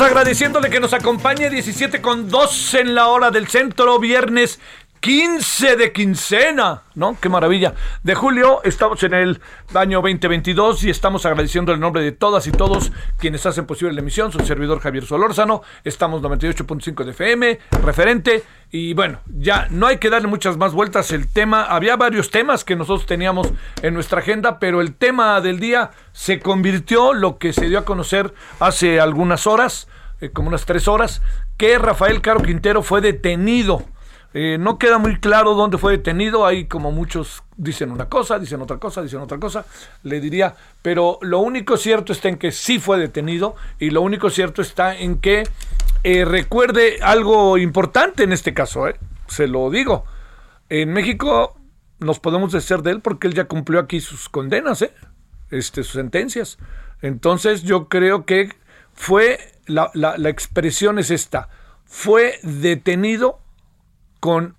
Agradeciéndole que nos acompañe 17 con 2 en la hora del centro, viernes 15 de quincena, ¿no? Qué maravilla. De julio estamos en el año 2022 y estamos agradeciendo el nombre de todas y todos quienes hacen posible la emisión. Su servidor Javier Solórzano. Estamos 98.5 de FM, referente. Y bueno, ya no hay que darle muchas más vueltas. El tema, había varios temas que nosotros teníamos en nuestra agenda, pero el tema del día se convirtió lo que se dio a conocer hace algunas horas, eh, como unas tres horas, que Rafael Caro Quintero fue detenido eh, no queda muy claro dónde fue detenido. Hay como muchos dicen una cosa, dicen otra cosa, dicen otra cosa. Le diría, pero lo único cierto está en que sí fue detenido y lo único cierto está en que eh, recuerde algo importante en este caso. Eh, se lo digo. En México nos podemos decir de él porque él ya cumplió aquí sus condenas, este, sus sentencias. Entonces yo creo que fue, la, la expresión es esta, fue detenido con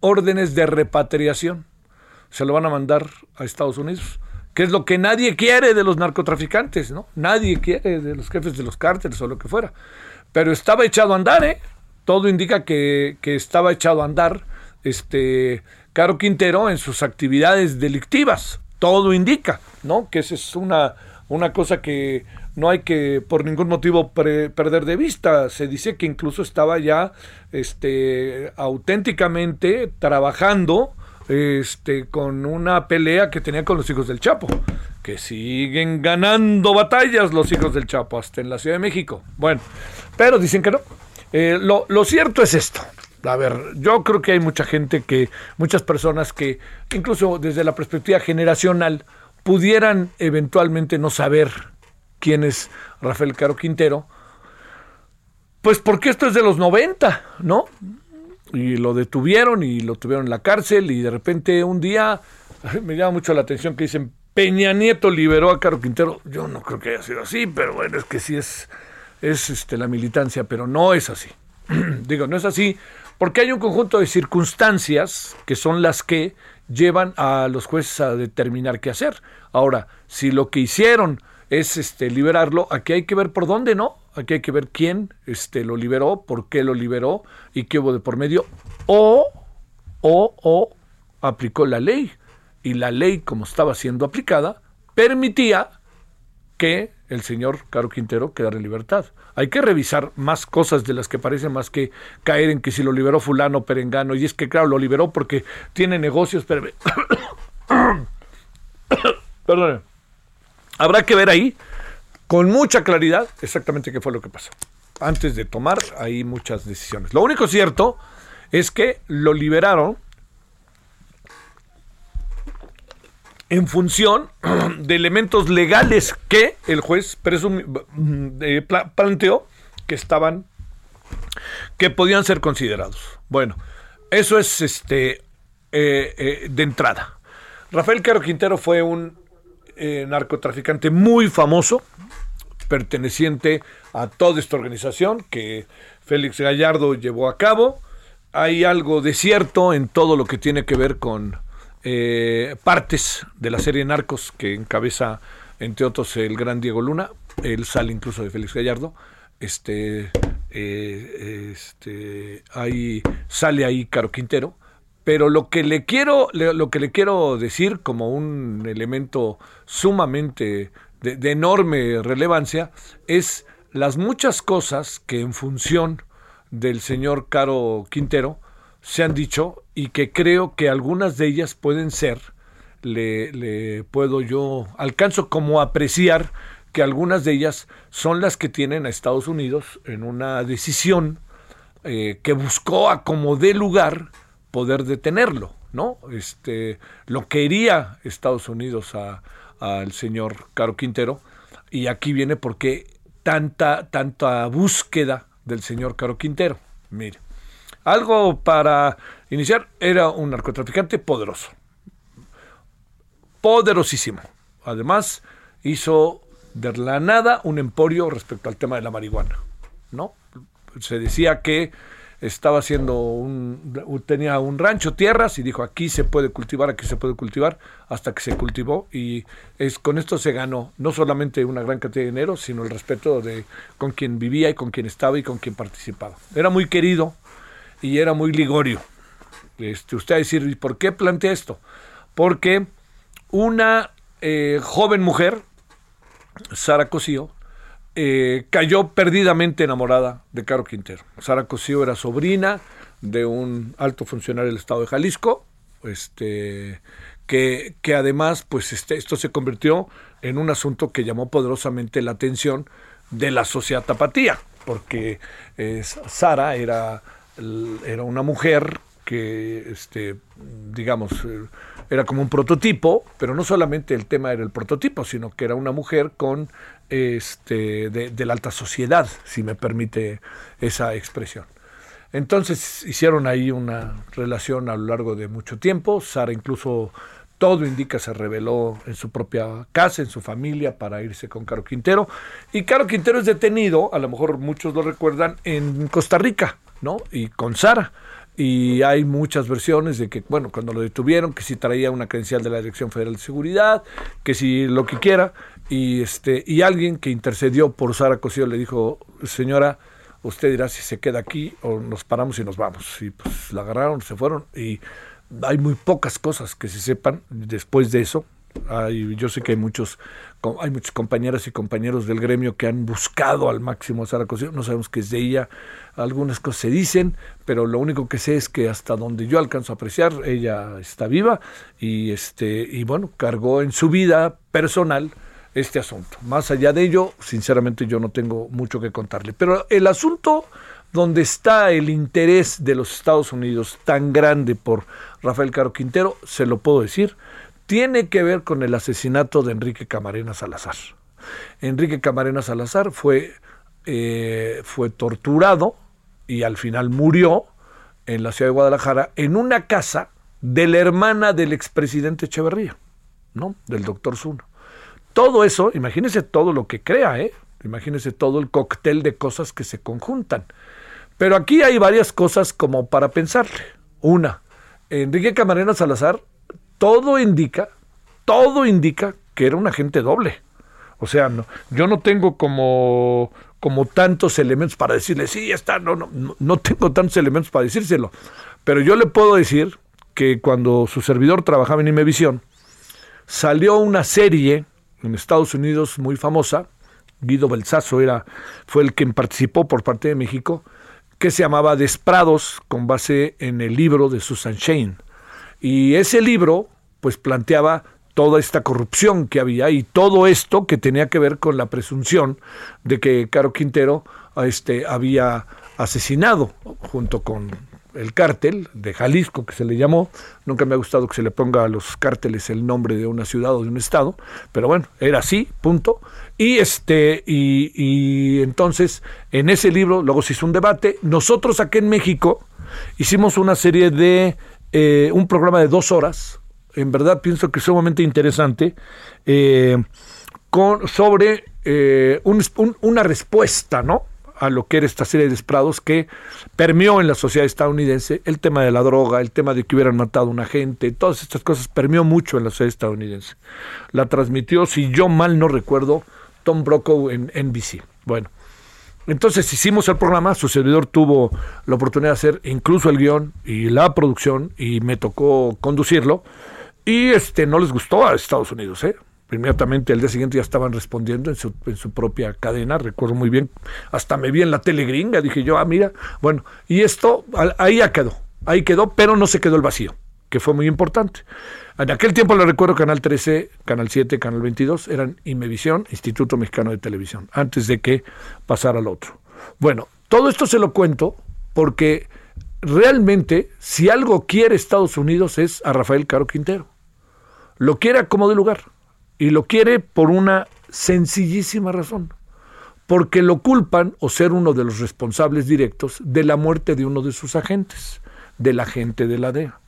órdenes de repatriación. Se lo van a mandar a Estados Unidos, que es lo que nadie quiere de los narcotraficantes, ¿no? Nadie quiere de los jefes de los cárteles o lo que fuera. Pero estaba echado a andar, ¿eh? Todo indica que, que estaba echado a andar este Caro Quintero en sus actividades delictivas. Todo indica, ¿no? Que esa es una, una cosa que no hay que por ningún motivo perder de vista. Se dice que incluso estaba ya este, auténticamente trabajando este, con una pelea que tenía con los hijos del Chapo, que siguen ganando batallas los hijos del Chapo, hasta en la Ciudad de México. Bueno, pero dicen que no. Eh, lo, lo cierto es esto. A ver, yo creo que hay mucha gente que, muchas personas que, incluso desde la perspectiva generacional, pudieran eventualmente no saber quién es Rafael Caro Quintero, pues porque esto es de los 90, ¿no? Y lo detuvieron y lo tuvieron en la cárcel y de repente un día me llama mucho la atención que dicen Peña Nieto liberó a Caro Quintero. Yo no creo que haya sido así, pero bueno, es que sí es, es este, la militancia, pero no es así. Digo, no es así porque hay un conjunto de circunstancias que son las que llevan a los jueces a determinar qué hacer. Ahora, si lo que hicieron es este liberarlo, aquí hay que ver por dónde, ¿no? aquí hay que ver quién este, lo liberó, por qué lo liberó y qué hubo de por medio, o, o, o aplicó la ley. Y la ley, como estaba siendo aplicada, permitía que el señor Caro Quintero quedara en libertad. Hay que revisar más cosas de las que parecen más que caer en que si lo liberó fulano perengano. Y es que, claro, lo liberó porque tiene negocios. Pero... Perdón. Habrá que ver ahí con mucha claridad exactamente qué fue lo que pasó. Antes de tomar ahí muchas decisiones. Lo único cierto es que lo liberaron en función de elementos legales que el juez eh, planteó que estaban que podían ser considerados. Bueno, eso es este eh, eh, de entrada. Rafael Caro Quintero fue un narcotraficante muy famoso, perteneciente a toda esta organización que Félix Gallardo llevó a cabo. Hay algo de cierto en todo lo que tiene que ver con eh, partes de la serie Narcos que encabeza, entre otros, el gran Diego Luna. Él sale incluso de Félix Gallardo. Este, eh, este, ahí sale ahí Caro Quintero. Pero lo que le quiero, lo que le quiero decir como un elemento sumamente de, enorme relevancia es las muchas cosas que en función del señor Caro Quintero se han dicho y que creo que algunas de ellas pueden ser, le, puedo yo, alcanzo como apreciar que algunas de ellas son las que tienen a Estados Unidos en una decisión eh, que buscó a como de lugar poder detenerlo, ¿no? Este, lo quería Estados Unidos al señor Caro Quintero y aquí viene porque tanta, tanta búsqueda del señor Caro Quintero. Mire, algo para iniciar, era un narcotraficante poderoso. Poderosísimo. Además, hizo de la nada un emporio respecto al tema de la marihuana. ¿No? Se decía que estaba haciendo un tenía un rancho tierras y dijo aquí se puede cultivar aquí se puede cultivar hasta que se cultivó y es con esto se ganó no solamente una gran cantidad de dinero sino el respeto de con quien vivía y con quien estaba y con quien participaba era muy querido y era muy ligorio este, usted va a decir, ¿y por qué plantea esto? Porque una eh, joven mujer, Sara Cosío, eh, cayó perdidamente enamorada de Caro Quintero. Sara Cosío era sobrina de un alto funcionario del estado de Jalisco, este, que, que además, pues este, esto se convirtió en un asunto que llamó poderosamente la atención de la sociedad tapatía, porque eh, Sara era, era una mujer que, este, digamos, eh, era como un prototipo, pero no solamente el tema era el prototipo, sino que era una mujer con, este, de, la alta sociedad, si me permite esa expresión. Entonces hicieron ahí una relación a lo largo de mucho tiempo. Sara incluso todo indica se reveló en su propia casa, en su familia, para irse con Caro Quintero. Y Caro Quintero es detenido, a lo mejor muchos lo recuerdan, en Costa Rica, ¿no? Y con Sara y hay muchas versiones de que, bueno, cuando lo detuvieron, que si traía una credencial de la Dirección Federal de Seguridad, que si lo que quiera, y este y alguien que intercedió por Sara Cosío le dijo, señora, usted dirá si se queda aquí o nos paramos y nos vamos. Y pues la agarraron, se fueron, y hay muy pocas cosas que se sepan después de eso, yo sé que hay muchos, hay muchos compañeras y compañeros del gremio que han buscado al máximo a Sara Cosío. No sabemos qué es de ella. Algunas cosas se dicen, pero lo único que sé es que hasta donde yo alcanzo a apreciar, ella está viva y este y bueno, cargó en su vida personal este asunto. Más allá de ello, sinceramente yo no tengo mucho que contarle. Pero el asunto donde está el interés de los Estados Unidos tan grande por Rafael Caro Quintero, se lo puedo decir, tiene que ver con el asesinato de Enrique Camarena Salazar. Enrique Camarena Salazar fue, eh, fue torturado y al final murió en la ciudad de Guadalajara en una casa de la hermana del expresidente Echeverría, ¿no? Del doctor Zuno. Todo eso, imagínese todo lo que crea, ¿eh? Imagínese todo el cóctel de cosas que se conjuntan. Pero aquí hay varias cosas como para pensarle. Una, Enrique Camarena Salazar todo indica, todo indica que era un agente doble. O sea, no, yo no tengo como, como tantos elementos para decirle, sí, está, no, no, no tengo tantos elementos para decírselo. Pero yo le puedo decir que cuando su servidor trabajaba en Imevisión, salió una serie en Estados Unidos muy famosa, Guido Belsazo era, fue el quien participó por parte de México, que se llamaba Desprados, con base en el libro de Susan Shane. Y ese libro, pues planteaba toda esta corrupción que había y todo esto que tenía que ver con la presunción de que Caro Quintero este, había asesinado junto con el cártel de Jalisco, que se le llamó. Nunca me ha gustado que se le ponga a los cárteles el nombre de una ciudad o de un estado, pero bueno, era así, punto. Y este, y, y entonces, en ese libro, luego se hizo un debate. Nosotros aquí en México hicimos una serie de eh, un programa de dos horas. En verdad pienso que es sumamente interesante. Eh, con, sobre eh, un, un, una respuesta, ¿no? A lo que era esta serie de desprados que permeó en la sociedad estadounidense el tema de la droga, el tema de que hubieran matado a una gente, todas estas cosas permeó mucho en la sociedad estadounidense. La transmitió, si yo mal no recuerdo, Tom Brokaw en NBC. Bueno, entonces hicimos el programa, su servidor tuvo la oportunidad de hacer incluso el guion y la producción y me tocó conducirlo y este no les gustó a Estados Unidos, ¿eh? Inmediatamente el día siguiente ya estaban respondiendo en su, en su propia cadena, recuerdo muy bien, hasta me vi en la tele gringa, dije yo, ah, mira, bueno, y esto ahí ya quedó, ahí quedó, pero no se quedó el vacío, que fue muy importante. En aquel tiempo le recuerdo Canal 13, Canal 7, Canal 22, eran Imevisión, Instituto Mexicano de Televisión, antes de que pasara al otro. Bueno, todo esto se lo cuento porque realmente si algo quiere Estados Unidos es a Rafael Caro Quintero. Lo quiere a como de lugar y lo quiere por una sencillísima razón. Porque lo culpan o ser uno de los responsables directos de la muerte de uno de sus agentes, del agente de la DEA.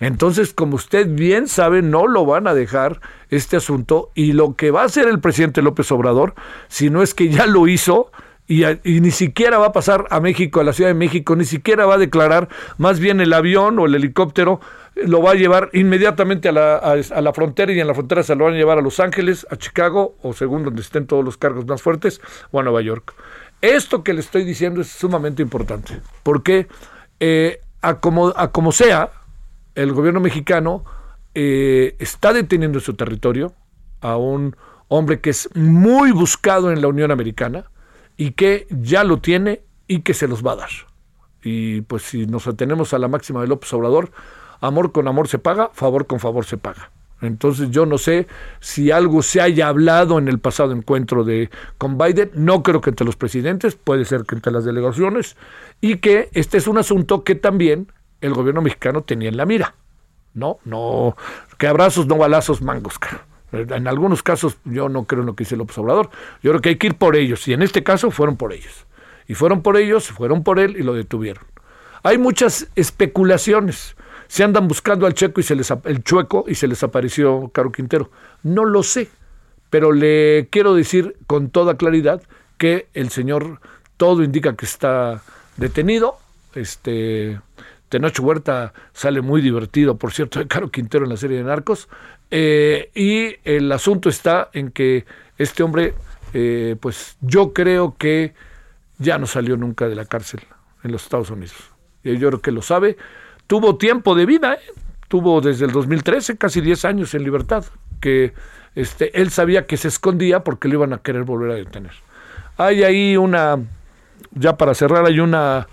Entonces, como usted bien sabe, no lo van a dejar este asunto y lo que va a hacer el presidente López Obrador, si no es que ya lo hizo, y, y, ni siquiera va a pasar a México, a la Ciudad de México, ni siquiera va a declarar, más bien el avión o el helicóptero lo va a llevar inmediatamente a la, a, la, frontera y en la frontera se lo van a llevar a Los Ángeles, a Chicago o según donde estén todos los cargos más fuertes o a Nueva York. Esto que le estoy diciendo es sumamente importante porque eh, a, como, a como sea, el gobierno mexicano eh, está deteniendo en su territorio a un hombre que es muy buscado en la Unión Americana y que ya lo tiene y que se los va a dar. Y pues si nos atenemos a la máxima de López Obrador, amor con amor se paga, favor con favor se paga. Entonces yo no sé si algo se haya hablado en el pasado encuentro de con Biden, no creo que entre los presidentes, puede ser que entre las delegaciones, y que este es un asunto que también el gobierno mexicano tenía en la mira. No, no, que abrazos, no balazos, mangos. En algunos casos yo no creo en lo que dice López Obrador, yo creo que hay que ir por ellos, y en este caso fueron por ellos. Y fueron por ellos, fueron por él y lo detuvieron. Hay muchas especulaciones se andan buscando al checo y se les el chueco y se les apareció Caro Quintero. No lo sé, pero le quiero decir con toda claridad que el señor todo indica que está detenido. Este Tenoch Huerta sale muy divertido, por cierto, de Caro Quintero en la serie de Narcos. Eh, y el asunto está en que este hombre, eh, pues yo creo que ya no salió nunca de la cárcel en los Estados Unidos. Y yo creo que lo sabe tuvo tiempo de vida, ¿eh? tuvo desde el 2013 casi 10 años en libertad, que este, él sabía que se escondía porque lo iban a querer volver a detener. Hay ahí una, ya para cerrar, hay una,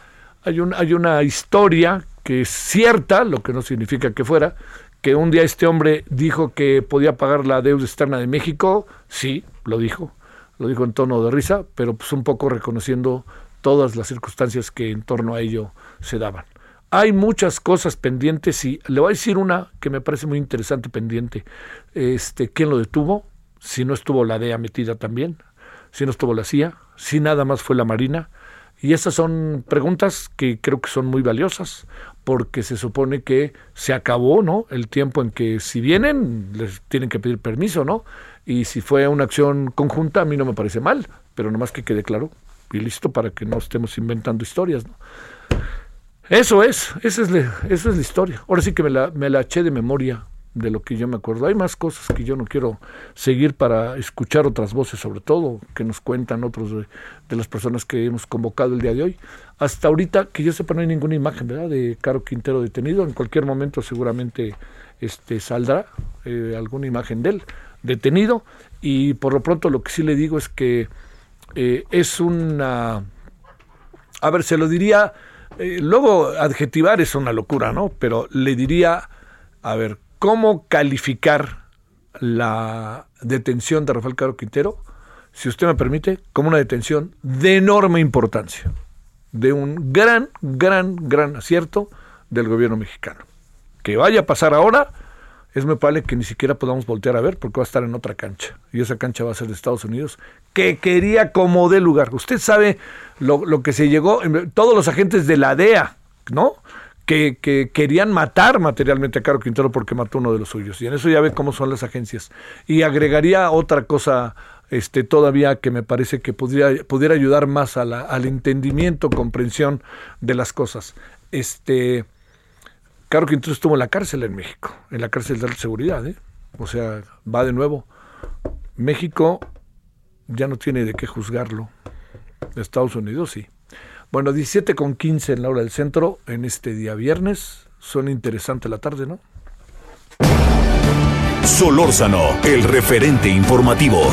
hay, un, hay una historia que es cierta, lo que no significa que fuera, que un día este hombre dijo que podía pagar la deuda externa de México, sí, lo dijo, lo dijo en tono de risa, pero pues un poco reconociendo todas las circunstancias que en torno a ello se daban. Hay muchas cosas pendientes y le voy a decir una que me parece muy interesante pendiente. Este, ¿Quién lo detuvo? Si no estuvo la DEA metida también, si no estuvo la CIA, si nada más fue la Marina. Y esas son preguntas que creo que son muy valiosas, porque se supone que se acabó, ¿no? El tiempo en que si vienen, les tienen que pedir permiso, ¿no? Y si fue una acción conjunta, a mí no me parece mal, pero nomás que quede claro y listo para que no estemos inventando historias, ¿no? Eso es, esa es, la, esa es la historia. Ahora sí que me la, me la eché de memoria de lo que yo me acuerdo. Hay más cosas que yo no quiero seguir para escuchar otras voces, sobre todo, que nos cuentan otros de, las personas que hemos convocado el día de hoy. Hasta ahorita, que yo sepa, no hay ninguna imagen, ¿verdad?, de Caro Quintero detenido. En cualquier momento seguramente este, saldrá eh, alguna imagen de él detenido. Y por lo pronto lo que sí le digo es que eh, es una... A ver, se lo diría... Eh, luego adjetivar es una locura, ¿no? Pero le diría, a ver, cómo calificar la detención de Rafael Caro Quintero, si usted me permite, como una detención de enorme importancia, de un gran, gran, gran acierto del gobierno mexicano. Que vaya a pasar ahora, es muy probable que ni siquiera podamos voltear a ver porque va a estar en otra cancha. Y esa cancha va a ser de Estados Unidos, que quería como de lugar. Usted sabe lo, lo que se llegó, todos los agentes de la DEA, ¿no? que, querían matar materialmente a Caro Quintero porque mató uno de los suyos. Y en eso ya ve cómo son las agencias. Y agregaría otra cosa este, todavía que me parece que podría, pudiera ayudar más al entendimiento, comprensión de las cosas. Este, Caro Quintero estuvo en la cárcel en México, en la cárcel de seguridad. ¿eh? O sea, va de nuevo. México ya no tiene de qué juzgarlo. Estados Unidos sí. Bueno, 17 con 15 en la hora del centro en este día viernes. Suena interesante la tarde, ¿no? Solórzano, el referente informativo.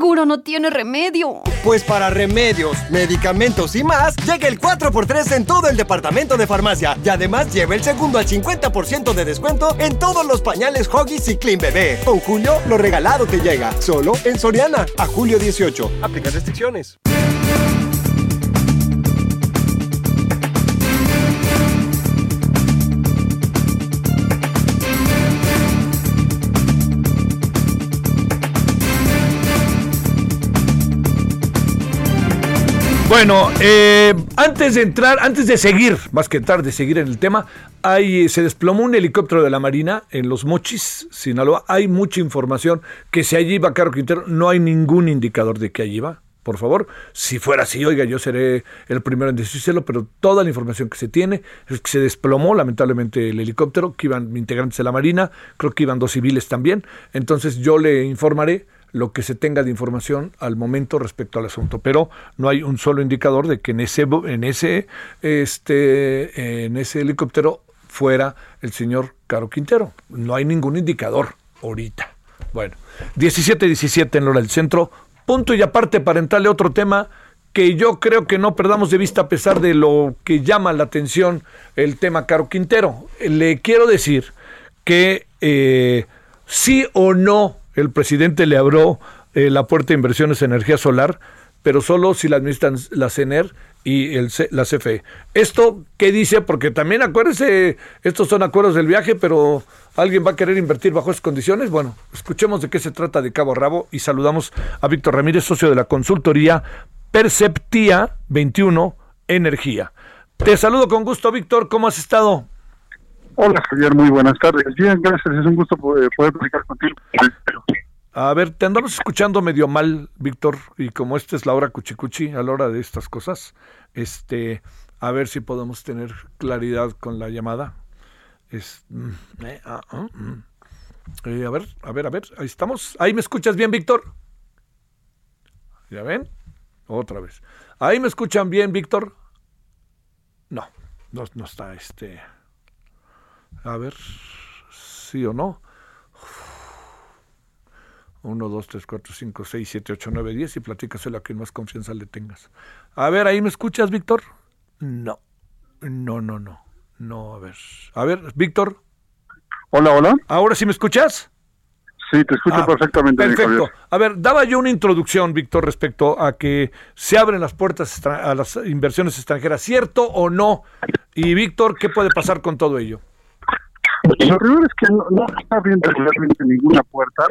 Seguro no tiene remedio. Pues para remedios, medicamentos y más, llega el 4x3 en todo el departamento de farmacia. Y además lleva el segundo al 50% de descuento en todos los pañales Hoggies y Clean Bebé. Con Julio, lo regalado te llega. Solo en Soriana. A julio 18. Aplica restricciones. Bueno, eh, antes de entrar, antes de seguir, más que tarde, seguir en el tema, hay, se desplomó un helicóptero de la Marina en Los Mochis, Sinaloa. Hay mucha información que si allí va Caro Quintero, no hay ningún indicador de que allí va. Por favor, si fuera así, oiga, yo seré el primero en decírselo, pero toda la información que se tiene es que se desplomó lamentablemente el helicóptero, que iban integrantes de la Marina, creo que iban dos civiles también. Entonces yo le informaré lo que se tenga de información al momento respecto al asunto, pero no hay un solo indicador de que en ese en ese este en ese helicóptero fuera el señor Caro Quintero. No hay ningún indicador ahorita. Bueno, 17-17 en hora del centro. Punto y aparte para entrarle otro tema que yo creo que no perdamos de vista a pesar de lo que llama la atención el tema Caro Quintero. Le quiero decir que eh, sí o no el presidente le abrió eh, la puerta de inversiones en energía solar, pero solo si la administran la CENER y el, la CFE. ¿Esto qué dice? Porque también acuérdese, estos son acuerdos del viaje, pero alguien va a querer invertir bajo esas condiciones. Bueno, escuchemos de qué se trata de cabo a rabo y saludamos a Víctor Ramírez, socio de la consultoría Perceptía 21 Energía. Te saludo con gusto, Víctor. ¿Cómo has estado? Hola Javier, muy buenas tardes. Bien, gracias, es un gusto poder, platicar contigo. A ver, te andamos escuchando medio mal, Víctor, y como esta es la hora cuchicuchi, a la hora de estas cosas, este, a ver si podemos tener claridad con la llamada. Es, mm, eh, ah, ah, mm. eh, a ver, a ver, a ver, ahí estamos. ¿Ahí me escuchas bien, Víctor? ¿Ya ven? Otra vez. ¿Ahí me escuchan bien, Víctor? No, no, no está este... A ver, sí o no. 1, 2, 3, 4, 5, 6, 7, 8, 9, 10 y platícaselo a quien más confianza le tengas. A ver, ¿ahí me escuchas, Víctor? No. No, no, no. No, a ver. A ver, Víctor. Hola, hola. ¿Ahora sí me escuchas? Sí, te escucho ah, perfectamente. Perfecto. a ver, daba yo una introducción, Víctor, respecto a que se abren las puertas a las inversiones extranjeras, ¿cierto o no? Y Víctor, ¿qué puede pasar con todo ello? Lo primero es que no, está abriendo realmente ninguna puerta.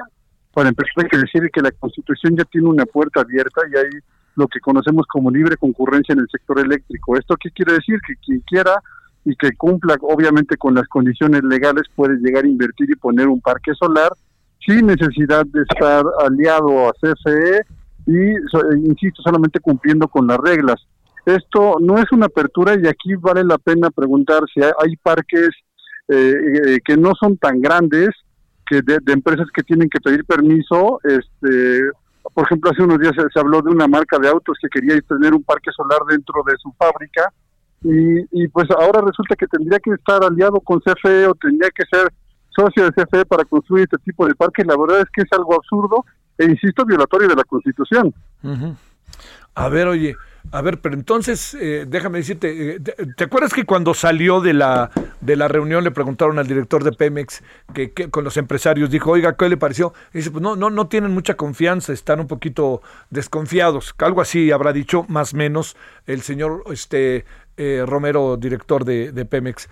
Para empezar, hay que decir que la Constitución ya tiene una puerta abierta y hay lo que conocemos como libre concurrencia en el sector eléctrico. ¿Esto qué quiere decir? Que quien quiera y que cumpla obviamente con las condiciones legales puede llegar a invertir y poner un parque solar sin necesidad de estar aliado a CFE y, insisto, solamente cumpliendo con las reglas. Esto no es una apertura y aquí vale la pena preguntar si hay, parques eh, que no son tan grandes, que de, empresas que tienen que pedir permiso. Este, por ejemplo, hace unos días se, habló de una marca de autos que quería tener un parque solar dentro de su fábrica y, y pues ahora resulta que tendría que estar aliado con CFE o tendría que ser socio de CFE para construir este tipo de parques. La verdad es que es algo absurdo e insisto, violatorio de la Constitución. A ver, oye, a ver, pero entonces, eh, déjame decirte, eh, ¿te, acuerdas que cuando salió de la, de la reunión le preguntaron al director de Pemex que, con los empresarios dijo, oiga, ¿qué le pareció? Y dice, pues no, no, no tienen mucha confianza, están un poquito desconfiados. Algo así habrá dicho, más o menos, el señor este, eh, Romero, director de, de Pemex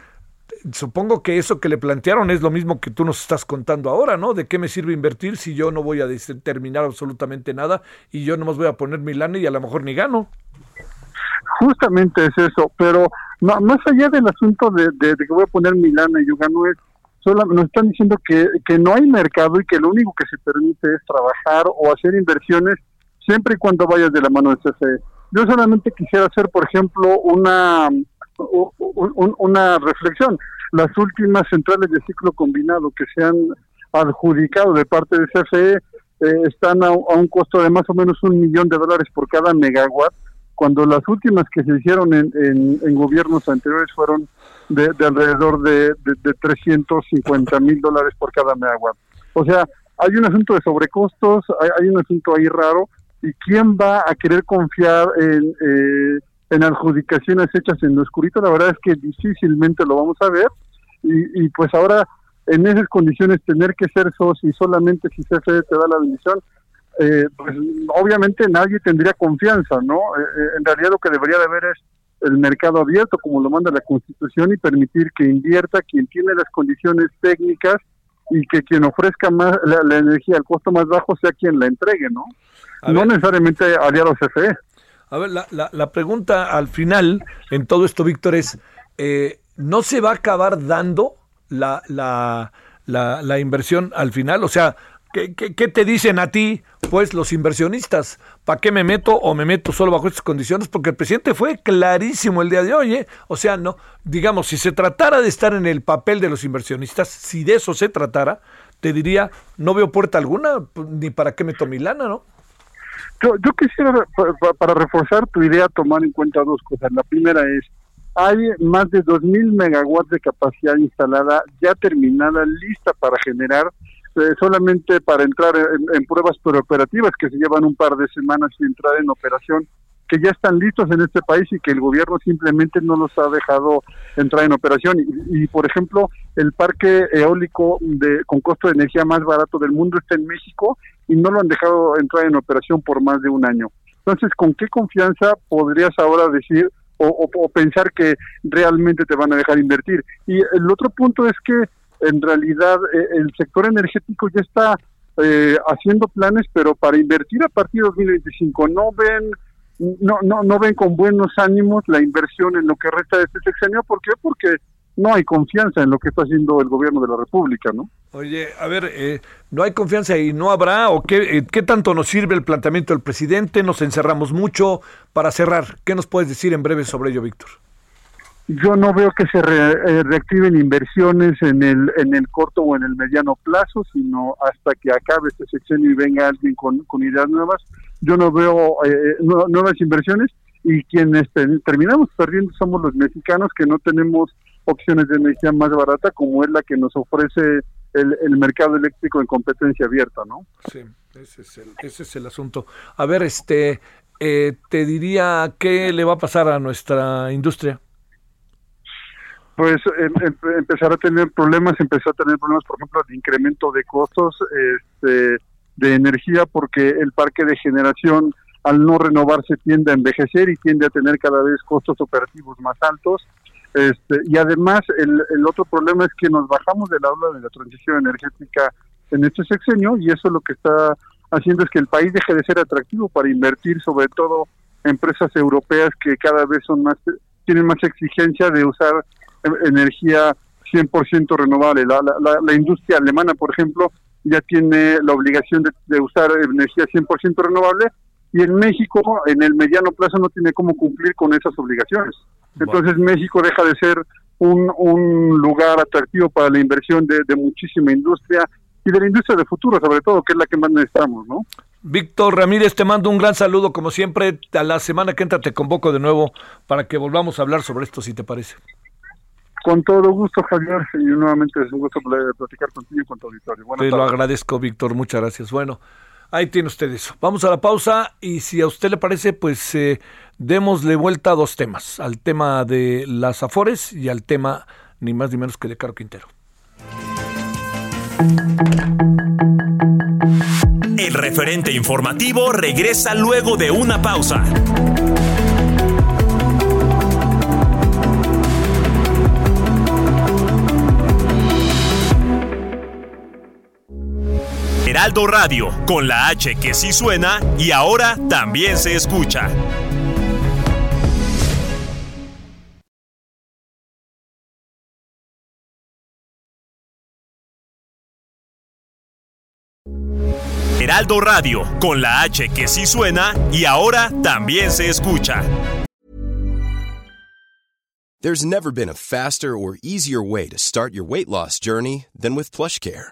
supongo que eso que le plantearon es lo mismo que tú nos estás contando ahora, ¿no? ¿De qué me sirve invertir si yo no voy a determinar absolutamente nada y yo nomás voy a poner mi lana y a lo mejor ni gano? Justamente es eso, pero más allá del asunto de, que voy a poner mi lana y yo gano es, nos están diciendo que, que no hay mercado y que lo único que se permite es trabajar o hacer inversiones siempre y cuando vayas de la mano de CFE. Yo solamente quisiera hacer, por ejemplo, una una reflexión. Las últimas centrales de ciclo combinado que se han adjudicado de parte de CFE eh, están a, un costo de más o menos un millón de dólares por cada megawatt, cuando las últimas que se hicieron en, en, gobiernos anteriores fueron de, alrededor de, de, 350 mil dólares por cada megawatt. O sea, hay un asunto de sobrecostos, hay, hay, un asunto ahí raro, y quién va a querer confiar en, eh, en adjudicaciones hechas en lo oscurito, la verdad es que difícilmente lo vamos a ver y, pues ahora en esas condiciones tener que ser socio y solamente si CFE te da la bendición, eh, pues obviamente nadie tendría confianza, ¿no? Eh, eh, en realidad lo que debería de haber es el mercado abierto como lo manda la Constitución y permitir que invierta quien tiene las condiciones técnicas y que quien ofrezca más la, energía al costo más bajo sea quien la entregue, ¿no? no necesariamente aliado CFE. A ver, la, la, la, pregunta al final en todo esto, Víctor, es, eh, ¿no se va a acabar dando la, la, la, inversión al final? O sea, ¿qué, ¿qué, te dicen a ti, pues, los inversionistas? ¿Para qué me meto o me meto solo bajo estas condiciones? Porque el presidente fue clarísimo el día de hoy, ¿eh? O sea, no, digamos, si se tratara de estar en el papel de los inversionistas, si de eso se tratara, te diría, no veo puerta alguna, ni para qué meto mi lana, ¿no? Yo, yo quisiera, para reforzar tu idea, tomar en cuenta dos cosas. La primera es, hay más de 2.000 megawatts de capacidad instalada, ya terminada, lista para generar, eh, solamente para entrar en, en pruebas preoperativas que se llevan un par de semanas y entrar en operación que ya están listos en este país y que el gobierno simplemente no los ha dejado entrar en operación. Y, por ejemplo, el parque eólico de, con costo de energía más barato del mundo está en México y no lo han dejado entrar en operación por más de un año. Entonces, ¿con qué confianza podrías ahora decir o, pensar que realmente te van a dejar invertir? Y el otro punto es que en realidad eh, el sector energético ya está eh, haciendo planes, pero para invertir a partir de 2025 no ven no, no, no ven con buenos ánimos la inversión en lo que resta de este sexenio. ¿Por qué? Porque no hay confianza en lo que está haciendo el gobierno de la República, ¿no? Oye, a ver, eh, ¿no hay confianza y no habrá? ¿O qué, eh, qué tanto nos sirve el planteamiento del presidente? ¿Nos encerramos mucho? Para cerrar, ¿qué nos puedes decir en breve sobre ello, Víctor? Yo no veo que se eh, reactiven inversiones en el en el corto o en el mediano plazo, sino hasta que acabe este sexenio y venga alguien con, con ideas nuevas. Yo no veo eh, nuevas inversiones y quienes terminamos perdiendo somos los mexicanos que no tenemos opciones de energía más barata como es la que nos ofrece el, el mercado eléctrico en competencia abierta, ¿no? Sí, ese es el, ese es el asunto. A ver, este, eh, te diría, ¿qué le va a pasar a nuestra industria? pues em, em, empezar a tener problemas, empezar a tener problemas, por ejemplo, de incremento de costos este, de energía, porque el parque de generación, al no renovarse, tiende a envejecer y tiende a tener cada vez costos operativos más altos. Este, y además, el, el otro problema es que nos bajamos del aula de la transición energética en este sexenio y eso lo que está haciendo es que el país deje de ser atractivo para invertir, sobre todo empresas europeas que cada vez son más tienen más exigencia de usar energía 100% renovable. La, la, la, industria alemana, por ejemplo, ya tiene la obligación de, usar energía 100% renovable y en México en el mediano plazo no tiene cómo cumplir con esas obligaciones. Entonces México deja de ser un, un lugar atractivo para la inversión de, de muchísima industria y de la industria de futuro sobre todo, que es la que más necesitamos, ¿no? Víctor Ramírez, te mando un gran saludo, como siempre. A la semana que entra te convoco de nuevo para que volvamos a hablar sobre esto, si te parece. Con todo gusto, Javier, y nuevamente es un gusto platicar contigo y con tu auditorio. Te lo agradezco, Víctor, muchas gracias. Bueno, ahí tiene usted eso. Vamos a la pausa y si a usted le parece, pues eh, démosle vuelta a dos temas, al tema de las Afores y al tema ni más ni menos que de Caro Quintero. El referente informativo regresa luego de una pausa. Heraldo Radio, con la H que sí suena y ahora también se escucha. Heraldo Radio, con la H que sí suena y ahora también se escucha. There's never been a faster or easier way to start your weight loss journey than with PlushCare.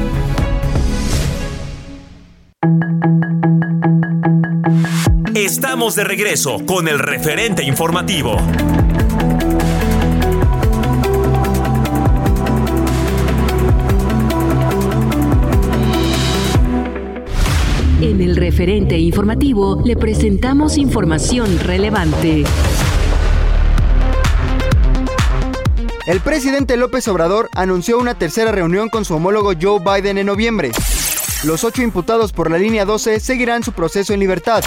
Estamos de regreso con el referente informativo. En el referente informativo le presentamos información relevante. El presidente López Obrador anunció una tercera reunión con su homólogo Joe Biden en noviembre. Los ocho imputados por la línea 12 seguirán su proceso en libertad.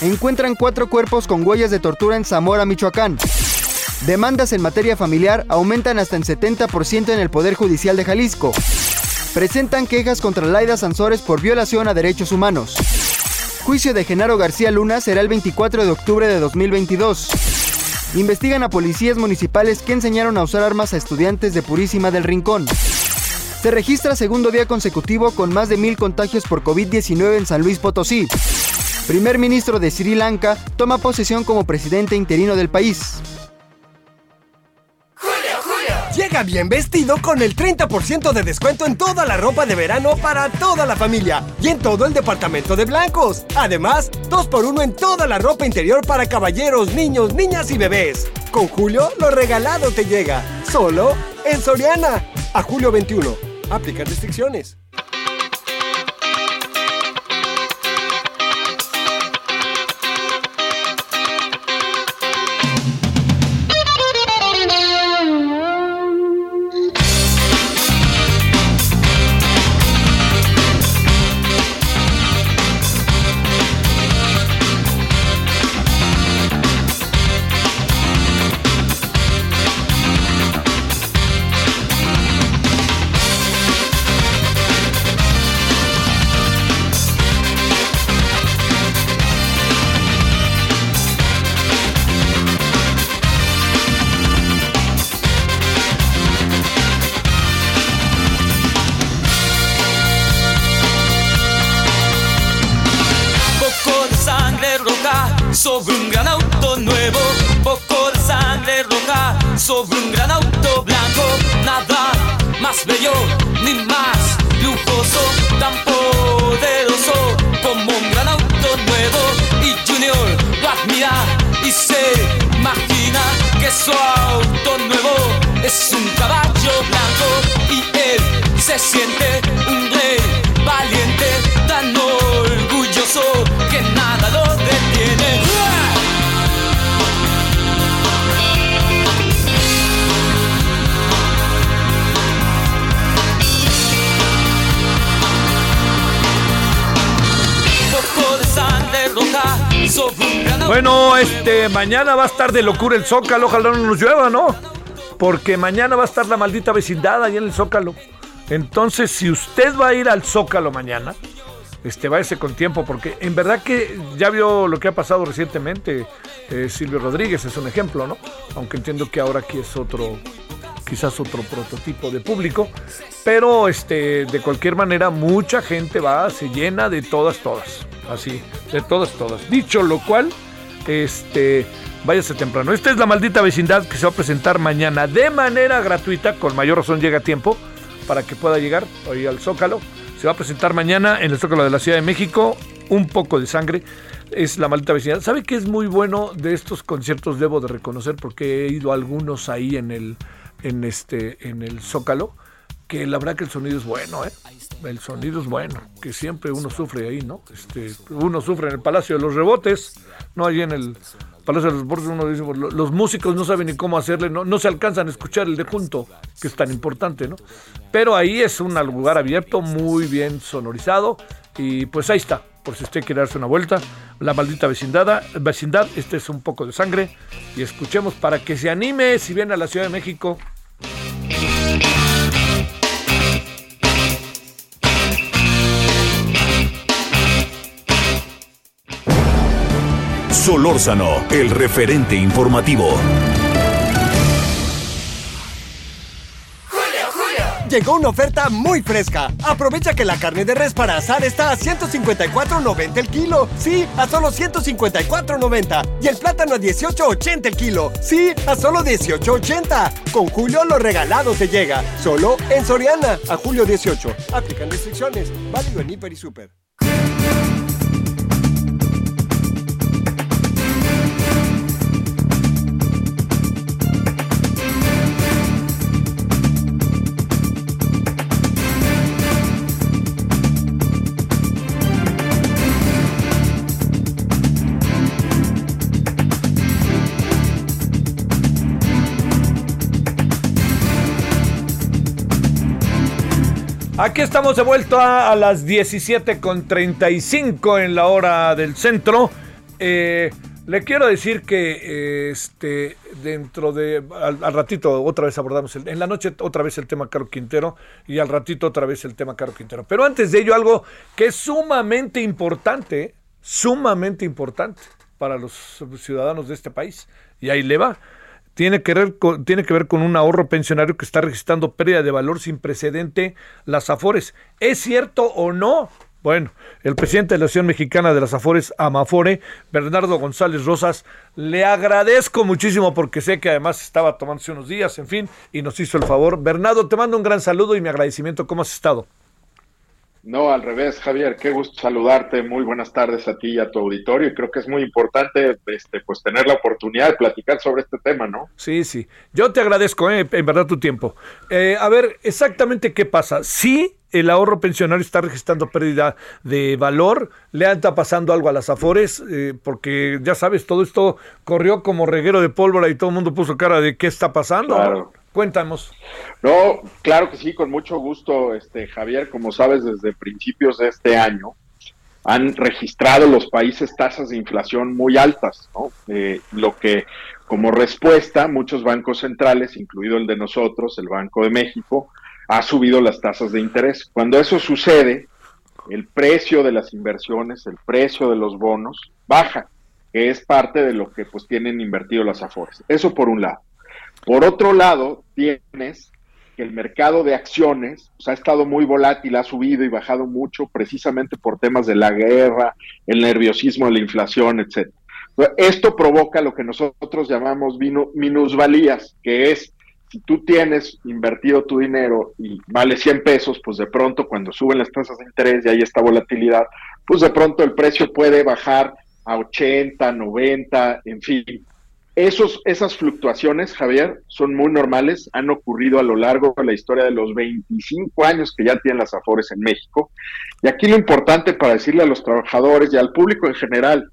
Encuentran cuatro cuerpos con huellas de tortura en Zamora, Michoacán. Demandas en materia familiar aumentan hasta en 70% en el Poder Judicial de Jalisco presentan quejas contra Laida Sansores por violación a derechos humanos. Juicio de Genaro García Luna será el 24 de octubre de 2022. Investigan a policías municipales que enseñaron a usar armas a estudiantes de Purísima del Rincón. Se registra segundo día consecutivo con más de mil contagios por COVID-19 en San Luis Potosí. Primer ministro de Sri Lanka toma posesión como presidente interino del país. Llega bien vestido con el 30% de descuento en toda la ropa de verano para toda la familia y en todo el departamento de blancos. Además, 2x1 en toda la ropa interior para caballeros, niños, niñas y bebés. Con Julio, lo regalado te llega. Solo en Soriana. A julio 21. Aplica restricciones. Bueno, este, mañana va a estar de locura el Zócalo, ojalá no nos llueva, ¿no? Porque mañana va a estar la maldita vecindad ahí en el Zócalo. Entonces, si usted va a ir al Zócalo mañana, este, váyase con tiempo, porque en verdad que ya vio lo que ha pasado recientemente. Eh, Silvio Rodríguez es un ejemplo, ¿no? Aunque entiendo que ahora aquí es otro, quizás otro prototipo de público, pero este, de cualquier manera, mucha gente va, se llena de todas, todas, así, de todas, todas. Dicho lo cual, este, váyase temprano. Esta es la maldita vecindad que se va a presentar mañana de manera gratuita, con mayor razón llega a tiempo para que pueda llegar hoy al Zócalo. Se va a presentar mañana en el Zócalo de la Ciudad de México, un poco de sangre. Es la maldita vecindad. ¿Sabe qué es muy bueno de estos conciertos? Debo de reconocer porque he ido algunos ahí en el, en este, en el Zócalo, que la verdad que el sonido es bueno, ¿eh? El sonido es bueno, que siempre uno sufre ahí, ¿no? Este, uno sufre en el Palacio de los Rebotes, no allí en el Palacio de los Rebotes uno dice, los músicos no saben ni cómo hacerle, no, no se alcanzan a escuchar el de junto, que es tan importante, ¿no? Pero ahí es un lugar abierto, muy bien sonorizado, y pues ahí está, por si usted quiere darse una vuelta, la maldita vecindad, vecindad, este es un poco de sangre, y escuchemos para que se anime si viene a la Ciudad de México. Solórzano, el referente informativo. Llegó una oferta muy fresca. Aprovecha que la carne de res para asar está a 154.90 el kilo. Sí, a solo 154.90. Y el plátano a 18.80 el kilo. Sí, a solo 18.80. Con Julio lo regalado te llega. Solo en Soriana. A julio 18. Aplican restricciones. Válido en Hiper y Super. Aquí estamos de vuelta a las 17.35 en la hora del centro. Eh, le quiero decir que este dentro de al, ratito otra vez abordamos en la noche otra vez el tema Caro Quintero y al ratito otra vez el tema Caro Quintero. Pero antes de ello algo que es sumamente importante, sumamente importante para los ciudadanos de este país y ahí le va tiene que, ver con, tiene que ver con un ahorro pensionario que está registrando pérdida de valor sin precedente las Afores. ¿Es cierto o no? Bueno, el presidente de la Asociación Mexicana de las Afores, Amafore, Bernardo González Rosas, le agradezco muchísimo porque sé que además estaba tomándose unos días, en fin, y nos hizo el favor. Bernardo, te mando un gran saludo y mi agradecimiento. ¿Cómo has estado? No, al revés, Javier, qué gusto saludarte. Muy buenas tardes a ti y a tu auditorio. Y creo que es muy importante este, pues tener la oportunidad de platicar sobre este tema, ¿no? Sí, sí. Yo te agradezco, eh, en verdad, tu tiempo. Eh, a ver, exactamente qué pasa. Sí, el ahorro pensionario está registrando pérdida de valor, le está pasando algo a las Afores, eh, porque ya sabes, todo esto corrió como reguero de pólvora y todo el mundo puso cara de qué está pasando. Claro. Cuéntanos. No, claro que sí, con mucho gusto, este Javier, como sabes, desde principios de este año han registrado los países tasas de inflación muy altas, ¿no? Eh, lo que como respuesta muchos bancos centrales, incluido el de nosotros, el Banco de México, ha subido las tasas de interés. Cuando eso sucede, el precio de las inversiones, el precio de los bonos baja, que es parte de lo que pues tienen invertido las Afores. Eso por un lado. Por otro lado, tienes que el mercado de acciones pues, ha estado muy volátil, ha subido y bajado mucho precisamente por temas de la guerra, el nerviosismo la inflación, etcétera. Esto provoca lo que nosotros llamamos minusvalías, que es si tú tienes invertido tu dinero y vale 100 pesos, pues de pronto cuando suben las tasas de interés y hay esta volatilidad, pues de pronto el precio puede bajar a 80, 90, en fin. Esos, esas fluctuaciones, Javier, son muy normales, han ocurrido a lo largo de la historia de los 25 años que ya tienen las Afores en México. Y aquí lo importante para decirle a los trabajadores y al público en general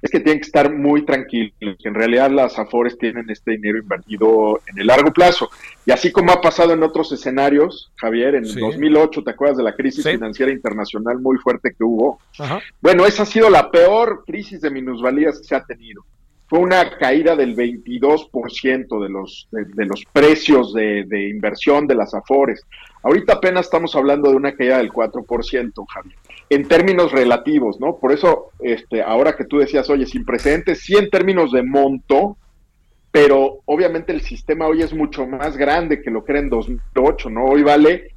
es que tienen que estar muy tranquilos, que en realidad las Afores tienen este dinero invertido en el largo plazo. Y así como ha pasado en otros escenarios, Javier, en 2008, ¿te acuerdas de la crisis financiera internacional muy fuerte que hubo? Bueno, esa ha sido la peor crisis de minusvalías que se ha tenido fue una caída del 22% de los, de, los precios de, inversión de las Afores. Ahorita apenas estamos hablando de una caída del 4%, Javier, en términos relativos, ¿no? Por eso, este, ahora que tú decías, oye, sin precedentes, sí en términos de monto, pero obviamente el sistema hoy es mucho más grande que lo que era en 2008, ¿no? Hoy vale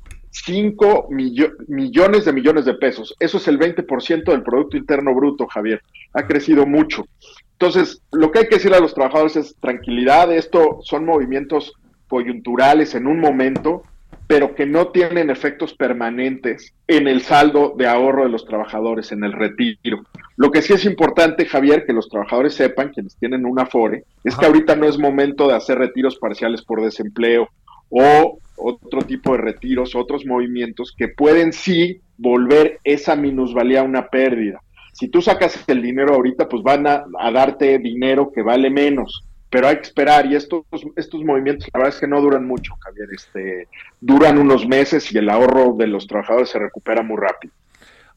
5 millones de millones de pesos. Eso es el 20% del Producto Interno Bruto, Javier. Ha crecido mucho. Entonces, lo que hay que decir a los trabajadores es tranquilidad, esto son movimientos coyunturales en un momento, pero que no tienen efectos permanentes en el saldo de ahorro de los trabajadores, en el retiro. Lo que sí es importante, Javier, que los trabajadores sepan, quienes tienen un Afore, es que ahorita no es momento de hacer retiros parciales por desempleo o otro tipo de retiros, otros movimientos que pueden sí volver esa minusvalía a una pérdida. Si tú sacas el dinero ahorita, pues van a, darte dinero que vale menos, pero hay que esperar y estos, estos movimientos, la verdad es que no duran mucho, Javier, este, duran unos meses y el ahorro de los trabajadores se recupera muy rápido.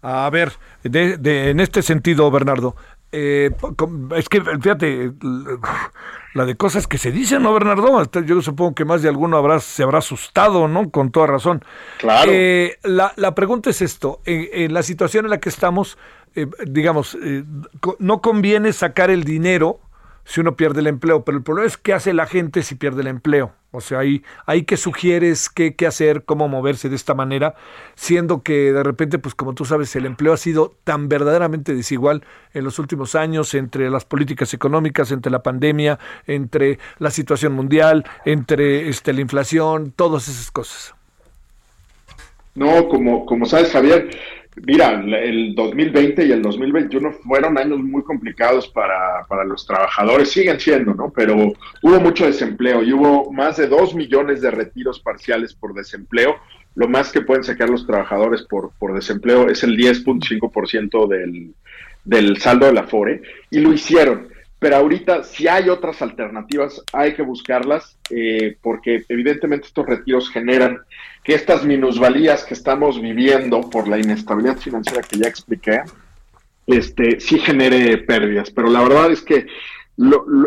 A ver, de, en este sentido, Bernardo, eh, es que, fíjate, la de cosas que se dicen, ¿no, Bernardo? Yo supongo que más de alguno habrá, se habrá asustado, ¿no? Con toda razón. Claro. Eh, la, la, pregunta es esto, en, la situación en la que estamos, eh, digamos, no conviene sacar el dinero si uno pierde el empleo, pero el problema es qué hace la gente si pierde el empleo. O sea, ahí, ahí que sugieres qué, qué hacer, cómo moverse de esta manera, siendo que de repente, pues como tú sabes, el empleo ha sido tan verdaderamente desigual en los últimos años entre las políticas económicas, entre la pandemia, entre la situación mundial, entre este, la inflación, todas esas cosas. No, como, como sabes, Javier, Mira, el 2020 y el 2021 fueron años muy complicados para, para, los trabajadores, siguen siendo, ¿no? Pero hubo mucho desempleo y hubo más de 2 millones de retiros parciales por desempleo. Lo más que pueden sacar los trabajadores por, por desempleo es el 10.5% del, del saldo de la FORE y lo hicieron. Pero ahorita, si hay otras alternativas, hay que buscarlas, eh, porque evidentemente estos retiros generan que estas minusvalías que estamos viviendo por la inestabilidad financiera que ya expliqué, este, sí genere pérdidas. Pero la verdad es que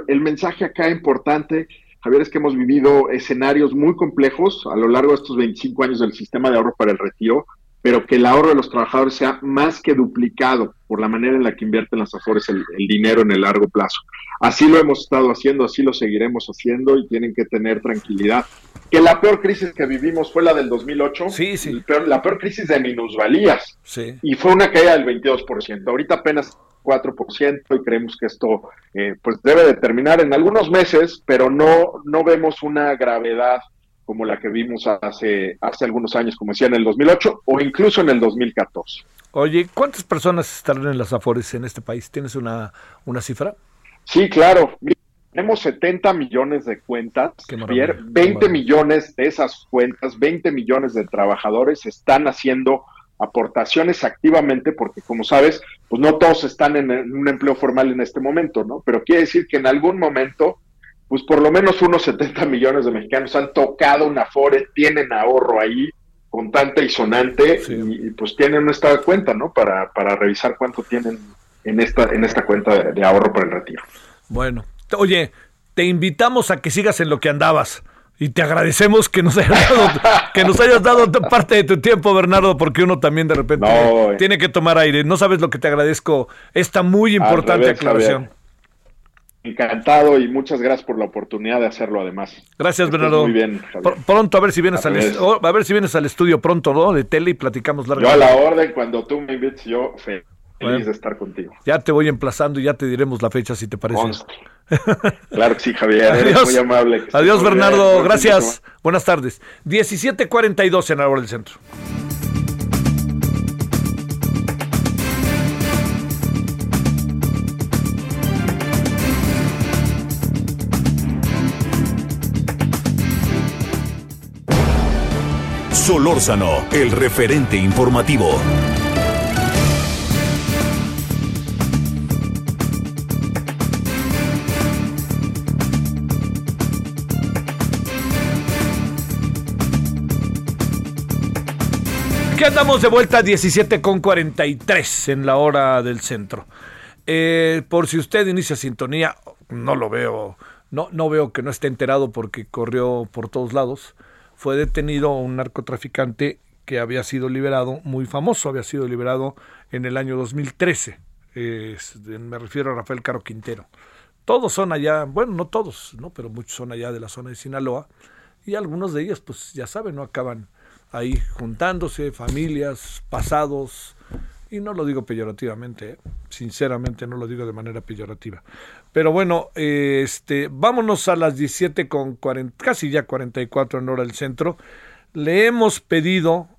el mensaje acá importante, Javier, es que hemos vivido escenarios muy complejos a lo largo de estos 25 años del sistema de ahorro para el retiro, pero que el ahorro de los trabajadores sea más que duplicado por la manera en la que invierten las Afores el, dinero en el largo plazo. Así lo hemos estado haciendo, así lo seguiremos haciendo y tienen que tener tranquilidad. Que la peor crisis que vivimos fue la del 2008, sí, sí. la peor crisis de minusvalías, sí. y fue una caída del 22%. Ahorita apenas 4% y creemos que esto eh, pues debe de terminar en algunos meses, pero no, no vemos una gravedad como la que vimos hace, hace algunos años, como decía en el 2008 o incluso en el 2014. Oye, ¿cuántas personas estarán en las Afores en este país? ¿Tienes una, una cifra? Sí, claro. Tenemos 70 millones de cuentas, 20 millones de esas cuentas, 20 millones de trabajadores están haciendo aportaciones activamente, porque como sabes, pues no todos están en un empleo formal en este momento, ¿no? Pero quiere decir que en algún momento pues por lo menos unos 70 millones de mexicanos han tocado una Afore, tienen ahorro ahí contante y sonante y, pues tienen esta cuenta, ¿no? Para, para revisar cuánto tienen en esta, en esta cuenta de, ahorro para el retiro. Bueno, oye, te invitamos a que sigas en lo que andabas. Y te agradecemos que nos hayas dado, que nos hayas dado parte de tu tiempo, Bernardo, porque uno también de repente eh. tiene que tomar aire. No sabes lo que te agradezco esta muy importante aclaración. Encantado y muchas gracias por la oportunidad de hacerlo además. Gracias, Bernardo. Muy bien. Pronto a ver si vienes al oh, a ver si vienes al estudio pronto, ¿no? De tele y platicamos largo. Yo a la orden cuando tú me invites, yo feliz de estar contigo. Ya te voy emplazando y ya te diremos la fecha si te parece. claro que sí, Javier. Adiós. muy amable. Adiós, Bernardo. Gracias. Buenas tardes. 17:42 en Árbol del Centro. Solórzano, el referente informativo. Aquí andamos de vuelta a 17 con 43 en la hora del centro. Eh, por si usted inicia sintonía, no lo veo, no, no veo que no esté enterado porque corrió por todos lados. Fue detenido un narcotraficante que había sido liberado, muy famoso, había sido liberado en el año 2013. me refiero a Rafael Caro Quintero. Todos son allá, bueno, no todos, ¿no? pero muchos son allá de la zona de Sinaloa y algunos de ellos, pues ya saben, no acaban ahí juntándose, familias, pasados, y no lo digo peyorativamente, ¿eh? sinceramente no lo digo de manera peyorativa. Pero bueno, este, vámonos a las 17 con 40, casi ya 44 en hora del centro. Le hemos pedido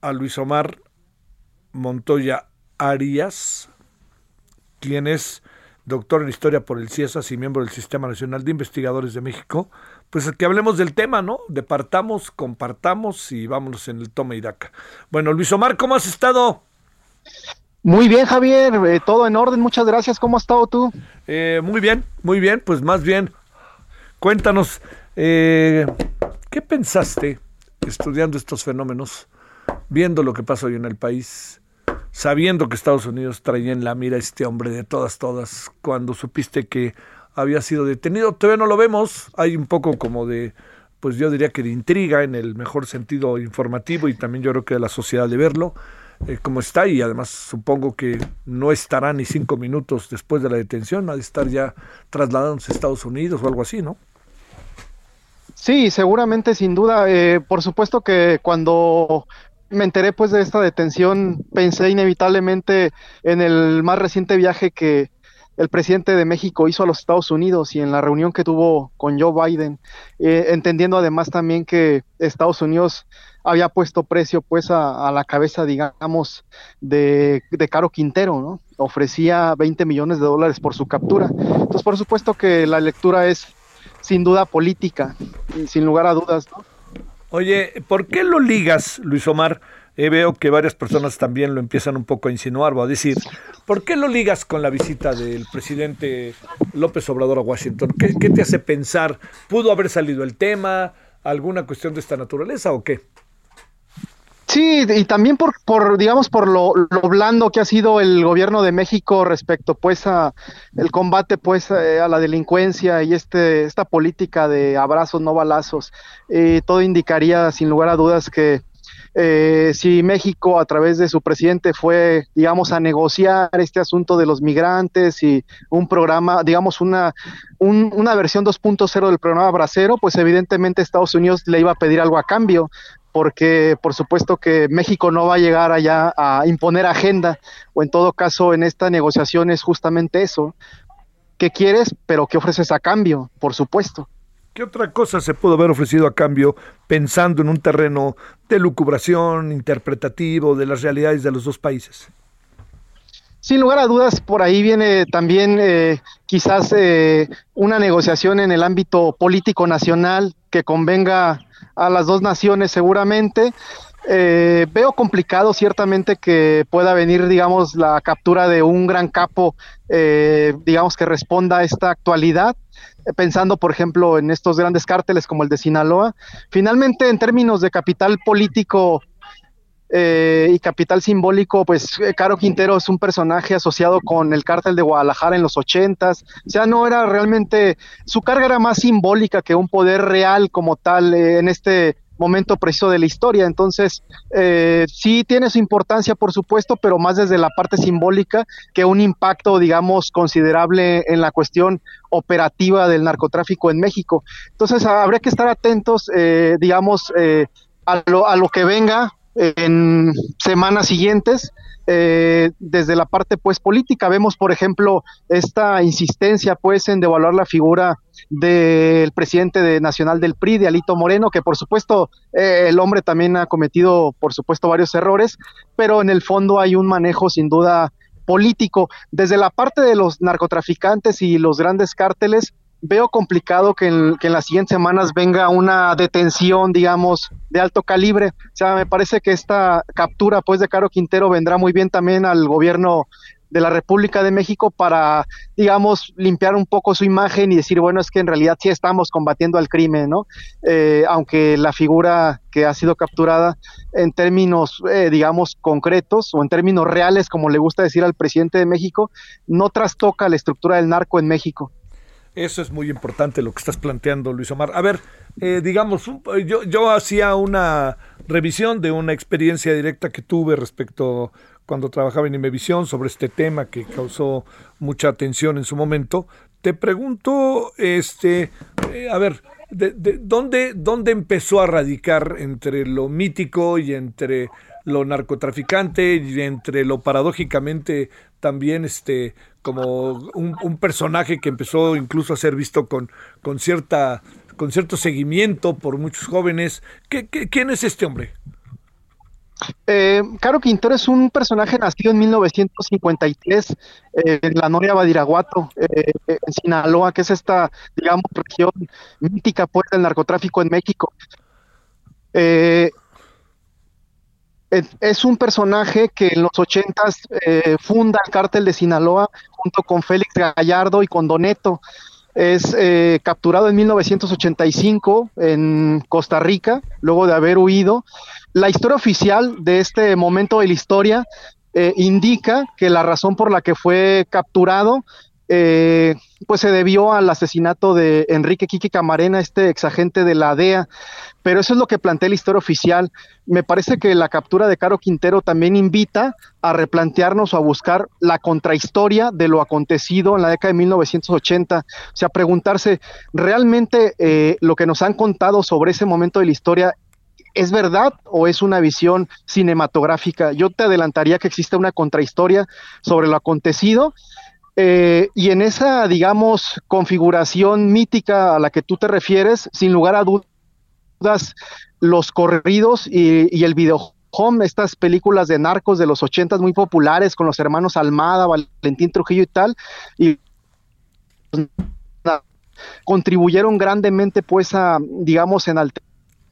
a Luis Omar Montoya Arias, quien es doctor en historia por el CIESAS y miembro del Sistema Nacional de Investigadores de México, pues que hablemos del tema, ¿no? Departamos, compartamos y vámonos en el toma y daca. Bueno, Luis Omar, ¿cómo has estado? Muy bien, Javier, eh, todo en orden, muchas gracias. ¿Cómo has estado tú? Eh, muy bien, muy bien, pues más bien, cuéntanos, eh, ¿qué pensaste estudiando estos fenómenos, viendo lo que pasa hoy en el país, sabiendo que Estados Unidos traía en la mira a este hombre de todas, todas, cuando supiste que había sido detenido? Todavía no lo vemos, hay un poco como de pues yo diría que de intriga en el mejor sentido informativo y también yo creo que de la sociedad de verlo. Eh, como está y además supongo que no estará ni cinco minutos después de la detención, ha de estar ya trasladándose a Estados Unidos o algo así, ¿no? Sí, seguramente, sin duda. Eh, por supuesto que cuando me enteré pues de esta detención, pensé inevitablemente en el más reciente viaje que el presidente de México hizo a los Estados Unidos y en la reunión que tuvo con Joe Biden, eh, entendiendo además también que Estados Unidos había puesto precio pues a, la cabeza, digamos, de, de, Caro Quintero, ¿no? Ofrecía 20 millones de dólares por su captura. Entonces, por supuesto que la lectura es sin duda política, sin lugar a dudas, ¿no? Oye, ¿por qué lo ligas, Luis Omar? Eh, veo que varias personas también lo empiezan un poco a insinuar o a decir, ¿por qué lo ligas con la visita del presidente López Obrador a Washington? ¿Qué, te hace pensar? ¿Pudo haber salido el tema? ¿Alguna cuestión de esta naturaleza o qué? Sí, y también por, por digamos, por lo, blando que ha sido el gobierno de México respecto, pues, a el combate, pues, eh, a la delincuencia y este esta política de abrazos no balazos. Eh, todo indicaría, sin lugar a dudas, que eh, si México a través de su presidente fue, digamos, a negociar este asunto de los migrantes y un programa, digamos, una, una versión 2.0 del programa Bracero, pues evidentemente Estados Unidos le iba a pedir algo a cambio porque por supuesto que México no va a llegar allá a imponer agenda, o en todo caso en esta negociación es justamente eso. ¿Qué quieres, pero qué ofreces a cambio? Por supuesto. ¿Qué otra cosa se pudo haber ofrecido a cambio pensando en un terreno de lucubración, interpretativo de las realidades de los dos países? Sin lugar a dudas, por ahí viene también eh, quizás eh, una negociación en el ámbito político nacional que convenga a las dos naciones seguramente. Eh, veo complicado ciertamente que pueda venir, digamos, la captura de un gran capo, digamos, que responda a esta actualidad, pensando, por ejemplo, en estos grandes cárteles como el de Sinaloa. Finalmente, en términos de capital político y capital simbólico, pues Caro Quintero es un personaje asociado con el cártel de Guadalajara en los ochentas, o sea, no era realmente, su carga era más simbólica que un poder real como tal en este momento preciso de la historia. Entonces, eh, sí tiene su importancia, por supuesto, pero más desde la parte simbólica que un impacto, digamos, considerable en la cuestión operativa del narcotráfico en México. Entonces, habría que estar atentos, eh, digamos, eh, a, lo, a lo que venga en semanas siguientes. Eh, desde la parte pues política vemos por ejemplo esta insistencia pues en devaluar la figura del presidente de nacional del PRI de Alito Moreno que por supuesto eh, el hombre también ha cometido por supuesto varios errores pero en el fondo hay un manejo sin duda político desde la parte de los narcotraficantes y los grandes cárteles veo complicado que en, las siguientes semanas venga una detención, digamos, de alto calibre. O sea, me parece que esta captura, pues, de Caro Quintero vendrá muy bien también al gobierno de la República de México para, digamos, limpiar un poco su imagen y decir, bueno, es que en realidad sí estamos combatiendo al crimen, ¿no? Eh, aunque la figura que ha sido capturada en términos, eh, digamos, concretos o en términos reales, como le gusta decir al presidente de México, no trastoca la estructura del narco en México. Eso es muy importante lo que estás planteando, Luis Omar. A ver, eh, digamos, yo, yo hacía una revisión de una experiencia directa que tuve respecto cuando trabajaba en Imevisión sobre este tema que causó mucha atención en su momento. Te pregunto, este, eh, a ver, de, ¿dónde, ¿dónde empezó a radicar entre lo mítico y entre lo narcotraficante y entre lo paradójicamente también este como un, personaje que empezó incluso a ser visto con, con cierta con cierto seguimiento por muchos jóvenes. ¿Qué, quién es este hombre? Eh, Caro Quintero es un personaje nacido en 1953 eh, en la Noria Badiraguato, eh, en Sinaloa, que es esta, digamos, región mítica pues, del narcotráfico en México. Es un personaje que en los ochentas eh, funda el cártel de Sinaloa junto con Félix Gallardo y con Doneto. Es eh, capturado en 1985 en Costa Rica, luego de haber huido. La historia oficial de este momento de la historia eh, indica que la razón por la que fue capturado eh, pues se debió al asesinato de Enrique Kiki Camarena, este exagente de la DEA. Pero eso es lo que plantea la historia oficial. Me parece que la captura de Caro Quintero también invita a replantearnos o a buscar la contrahistoria de lo acontecido en la década de 1980. O sea, preguntarse, ¿realmente eh, lo que nos han contado sobre ese momento de la historia ¿Es verdad o es una visión cinematográfica? Yo te adelantaría que existe una contrahistoria sobre lo acontecido eh, y en esa, digamos, configuración mítica a la que tú te refieres, sin lugar a dudas, los corridos y, el video home, estas películas de narcos de los ochentas muy populares con los hermanos Almada, Valentín Trujillo y tal, y contribuyeron grandemente pues a, digamos,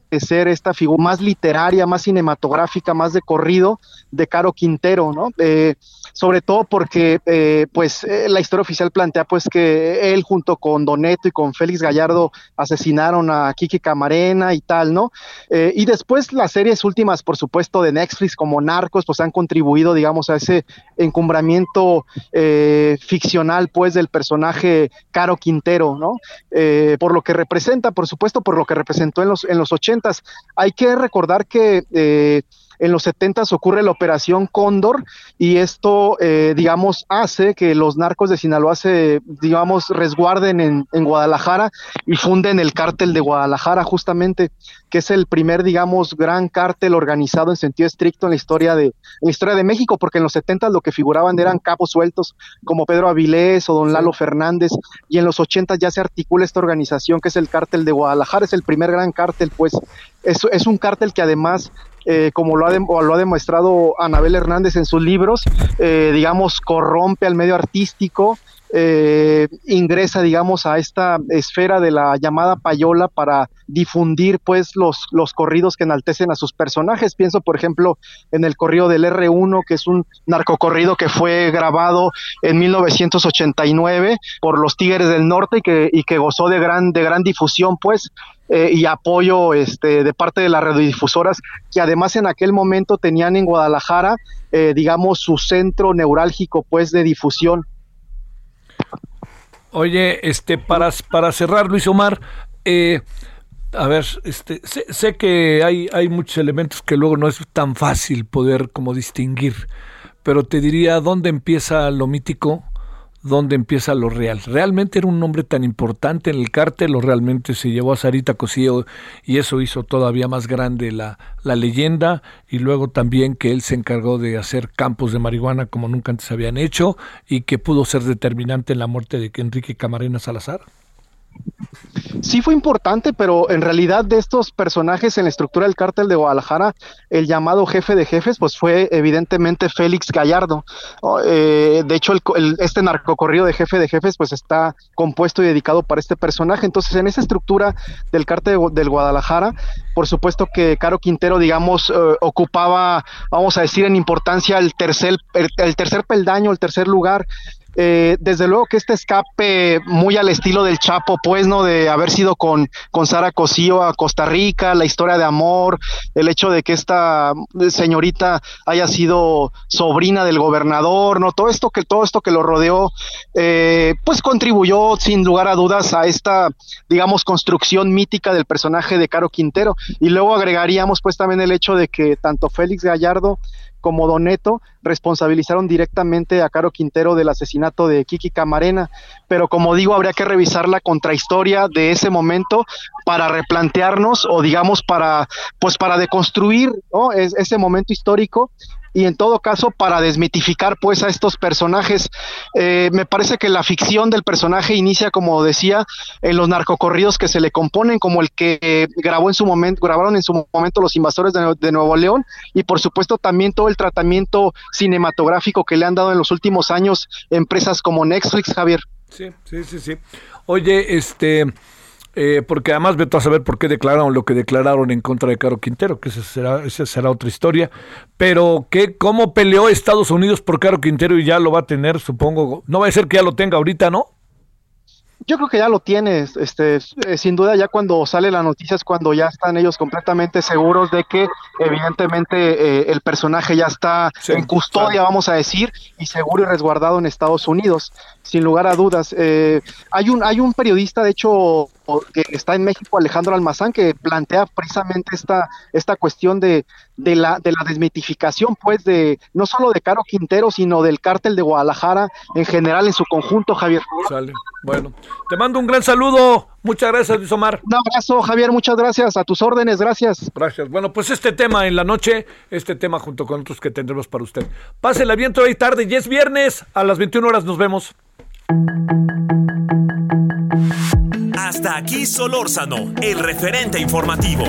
enaltecer esta figura más literaria, más cinematográfica, más de corrido de Caro Quintero, ¿no? Eh, sobre todo porque eh, pues eh, la historia oficial plantea pues que él junto con Doneto y con Félix Gallardo asesinaron a Kiki Camarena y tal, ¿no? Y después las series últimas, por supuesto, de Netflix como Narcos, pues han contribuido, digamos, a ese encumbramiento ficcional pues del personaje Caro Quintero, ¿no? por lo que representa, por supuesto, por lo que representó en los, en los Hay que recordar que en los 70 ocurre la operación Cóndor y esto, eh, digamos, hace que los narcos de Sinaloa se, digamos, resguarden en, en, Guadalajara y funden el cártel de Guadalajara, justamente, que es el primer, digamos, gran cártel organizado en sentido estricto en la historia de, la historia de México, porque en los 70 lo que figuraban eran capos sueltos como Pedro Avilés o don Lalo Fernández, y en los 80 ya se articula esta organización que es el cártel de Guadalajara, es el primer gran cártel, pues es, es un cártel que además eh, como lo ha, lo ha demostrado Anabel Hernández en sus libros, eh, digamos, corrompe al medio artístico, eh, ingresa, digamos, a esta esfera de la llamada payola para difundir, pues, los, los corridos que enaltecen a sus personajes. Pienso, por ejemplo, en el corrido del R1, que es un narcocorrido que fue grabado en 1989 por los Tigres del Norte y que, y que gozó de gran, de gran difusión, pues, eh, y apoyo este, de parte de las radiodifusoras, que además en aquel momento tenían en Guadalajara, eh, digamos, su centro neurálgico, pues, de difusión. Oye, este, para, para cerrar, Luis Omar, eh, a ver, este, sé, que hay, hay muchos elementos que luego no es tan fácil poder como distinguir, pero te diría dónde empieza lo mítico, dónde empieza lo real. ¿Realmente era un nombre tan importante en el cártel o realmente se llevó a Sarita Cosío y eso hizo todavía más grande la, la leyenda? Y luego también que él se encargó de hacer campos de marihuana como nunca antes habían hecho y que pudo ser determinante en la muerte de Enrique Camarena Salazar. Sí fue importante, pero en realidad de estos personajes en la estructura del cártel de Guadalajara, el llamado jefe de jefes, pues fue evidentemente Félix Gallardo. Eh, de hecho, el, este narcocorrido de jefe de jefes, pues está compuesto y dedicado para este personaje. Entonces, en esa estructura del cártel del Guadalajara, por supuesto que Caro Quintero, digamos, eh, ocupaba, vamos a decir, en importancia el tercer, el tercer peldaño, el tercer lugar Eh, desde luego que este escape muy al estilo del Chapo, pues, ¿no? De haber sido con, con Sara Cosío a Costa Rica, la historia de amor, el hecho de que esta señorita haya sido sobrina del gobernador, ¿no? Todo esto que, todo esto que lo rodeó, eh, pues contribuyó sin lugar a dudas a esta, digamos, construcción mítica del personaje de Caro Quintero. Y luego agregaríamos pues también el hecho de que tanto Félix Gallardo como Doneto responsabilizaron directamente a Caro Quintero del asesinato de Kiki Camarena, pero como digo, habría que revisar la contrahistoria de ese momento para replantearnos o digamos para pues para deconstruir ese momento histórico y en todo caso para desmitificar pues a estos personajes. Eh, me parece que la ficción del personaje inicia, como decía, en los narcocorridos que se le componen, como el que grabó en su momento, grabaron en su momento los invasores de, Nuevo León, y por supuesto también todo el tratamiento cinematográfico que le han dado en los últimos años empresas como Netflix, Javier. Sí, sí, sí, sí. Oye, este eh, porque además vete a saber por qué declararon lo que declararon en contra de Caro Quintero, que esa será, esa será otra historia. Pero que cómo peleó Estados Unidos por Caro Quintero y ya lo va a tener, supongo. No va a ser que ya lo tenga ahorita, ¿no? Yo creo que ya lo tienes, este, eh, sin duda ya cuando sale la noticia es cuando ya están ellos completamente seguros de que evidentemente eh, el personaje ya está en custodia, vamos a decir, y seguro y resguardado en Estados Unidos, sin lugar a dudas. Eh, hay un hay un periodista, de hecho, que está en México, Alejandro Almazán, que plantea precisamente esta, esta cuestión de, de, la, de la desmitificación, pues, de no solo de Caro Quintero, sino del cártel de Guadalajara en general, en su conjunto, Javier. Sale. Bueno, te mando un gran saludo. Muchas gracias, Luis Omar. Un abrazo, Javier. Muchas gracias. A tus órdenes, gracias. Gracias. Bueno, pues este tema en la noche, este tema junto con otros que tendremos para usted. Pásela bien toda y tarde. Y es viernes. A las 21 horas nos vemos. Hasta aquí Solórzano, el referente informativo.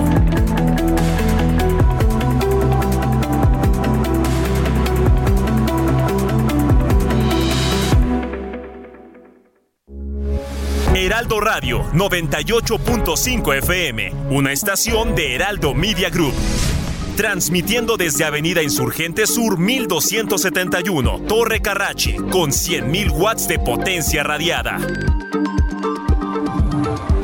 Heraldo Radio 98.5 FM, una estación de Heraldo Media Group. Transmitiendo desde Avenida Insurgente Sur 1271, Torre Carrachi, con 100.000 watts de potencia radiada.